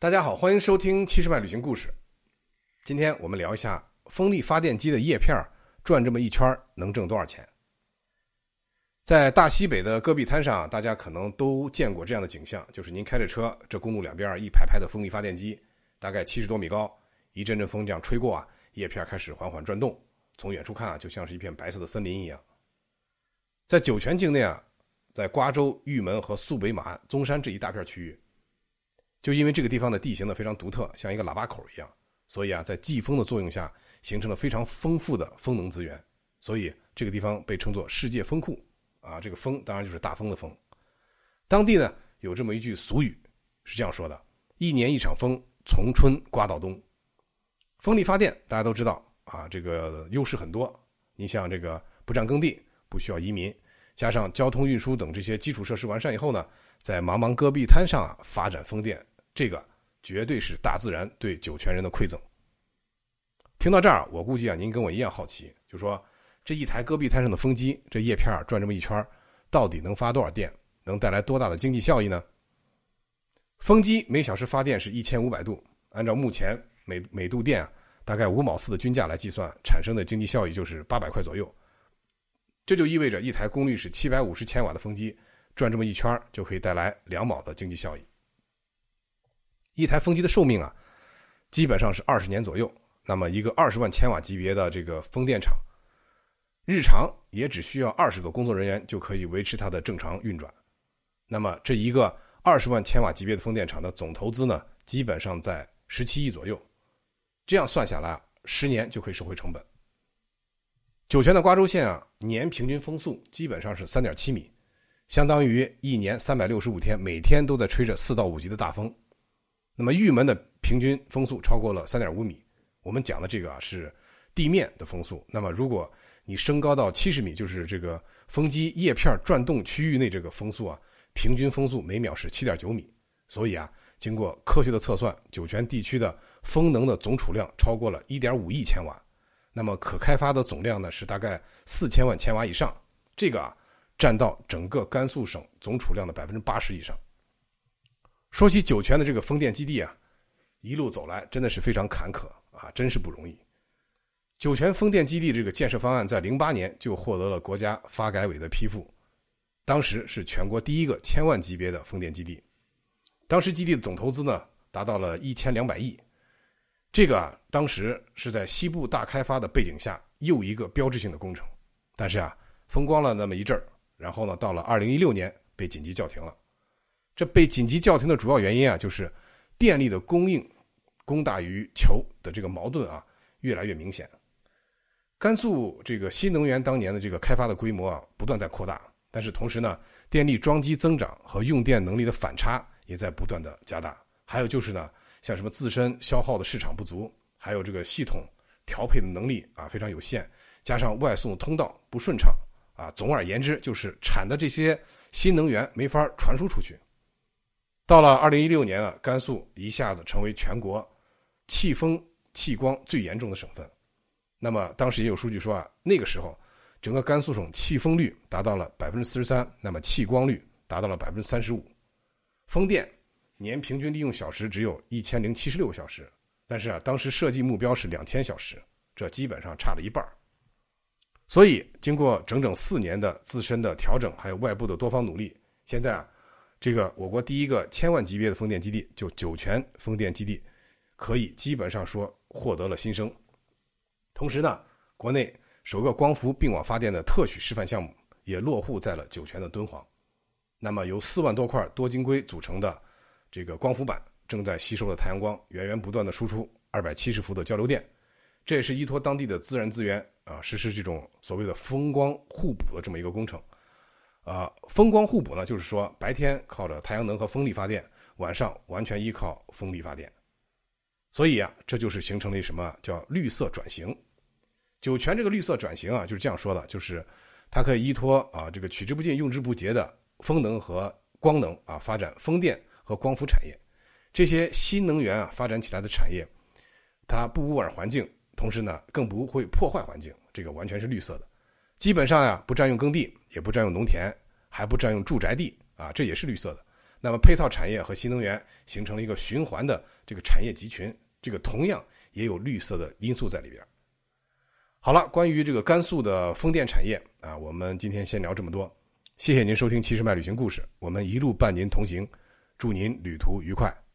大家好，欢迎收听七十万旅行故事。今天我们聊一下风力发电机的叶片转这么一圈能挣多少钱。在大西北的戈壁滩上，大家可能都见过这样的景象，就是您开着车，这公路两边一排排的风力发电机，大概七十多米高，一阵阵风这样吹过啊，叶片开始缓缓转动，从远处看啊，就像是一片白色的森林一样。在酒泉境内啊，在瓜州、玉门和肃北马鞍、宗山这一大片区域。就因为这个地方的地形呢非常独特，像一个喇叭口一样，所以啊，在季风的作用下，形成了非常丰富的风能资源，所以这个地方被称作世界风库啊。这个风当然就是大风的风。当地呢有这么一句俗语，是这样说的：一年一场风，从春刮到冬。风力发电大家都知道啊，这个优势很多。你像这个不占耕地，不需要移民，加上交通运输等这些基础设施完善以后呢，在茫茫戈壁滩上啊发展风电。这个绝对是大自然对酒泉人的馈赠。听到这儿，我估计啊，您跟我一样好奇，就说这一台戈壁滩上的风机，这叶片转这么一圈，到底能发多少电，能带来多大的经济效益呢？风机每小时发电是一千五百度，按照目前每每度电大概五毛四的均价来计算，产生的经济效益就是八百块左右。这就意味着一台功率是七百五十千瓦的风机，转这么一圈就可以带来两毛的经济效益。一台风机的寿命啊，基本上是二十年左右。那么，一个二十万千瓦级别的这个风电场，日常也只需要二十个工作人员就可以维持它的正常运转。那么，这一个二十万千瓦级别的风电场的总投资呢，基本上在十七亿左右。这样算下来啊，十年就可以收回成本。酒泉的瓜州县啊，年平均风速基本上是三点七米，相当于一年三百六十五天，每天都在吹着四到五级的大风。那么玉门的平均风速超过了三点五米，我们讲的这个啊是地面的风速。那么如果你升高到七十米，就是这个风机叶片转动区域内这个风速啊，平均风速每秒是七点九米。所以啊，经过科学的测算，酒泉地区的风能的总储量超过了一点五亿千瓦，那么可开发的总量呢是大概四千万千瓦以上，这个啊占到整个甘肃省总储量的百分之八十以上。说起酒泉的这个风电基地啊，一路走来真的是非常坎坷啊，真是不容易。酒泉风电基地这个建设方案在零八年就获得了国家发改委的批复，当时是全国第一个千万级别的风电基地，当时基地的总投资呢达到了一千两百亿，这个啊当时是在西部大开发的背景下又一个标志性的工程，但是啊风光了那么一阵儿，然后呢到了二零一六年被紧急叫停了。这被紧急叫停的主要原因啊，就是电力的供应供大于求的这个矛盾啊，越来越明显。甘肃这个新能源当年的这个开发的规模啊，不断在扩大，但是同时呢，电力装机增长和用电能力的反差也在不断的加大。还有就是呢，像什么自身消耗的市场不足，还有这个系统调配的能力啊非常有限，加上外送通道不顺畅啊，总而言之，就是产的这些新能源没法传输出去。到了二零一六年啊，甘肃一下子成为全国气风气光最严重的省份。那么当时也有数据说啊，那个时候整个甘肃省气风率达到了百分之四十三，那么气光率达到了百分之三十五。风电年平均利用小时只有一千零七十六个小时，但是啊，当时设计目标是两千小时，这基本上差了一半所以经过整整四年的自身的调整，还有外部的多方努力，现在啊。这个我国第一个千万级别的风电基地，就酒泉风电基地，可以基本上说获得了新生。同时呢，国内首个光伏并网发电的特许示范项目也落户在了酒泉的敦煌。那么由四万多块多晶硅组成的这个光伏板，正在吸收了太阳光，源源不断的输出二百七十伏的交流电。这也是依托当地的自然资源啊，实施这种所谓的风光互补的这么一个工程。啊，风光互补呢，就是说白天靠着太阳能和风力发电，晚上完全依靠风力发电。所以啊，这就是形成了什么叫绿色转型。酒泉这个绿色转型啊，就是这样说的，就是它可以依托啊这个取之不尽用之不竭的风能和光能啊，发展风电和光伏产业。这些新能源啊发展起来的产业，它不污染环境，同时呢更不会破坏环境，这个完全是绿色的。基本上呀，不占用耕地，也不占用农田，还不占用住宅地啊，这也是绿色的。那么配套产业和新能源形成了一个循环的这个产业集群，这个同样也有绿色的因素在里边。好了，关于这个甘肃的风电产业啊，我们今天先聊这么多。谢谢您收听《七十迈旅行故事》，我们一路伴您同行，祝您旅途愉快。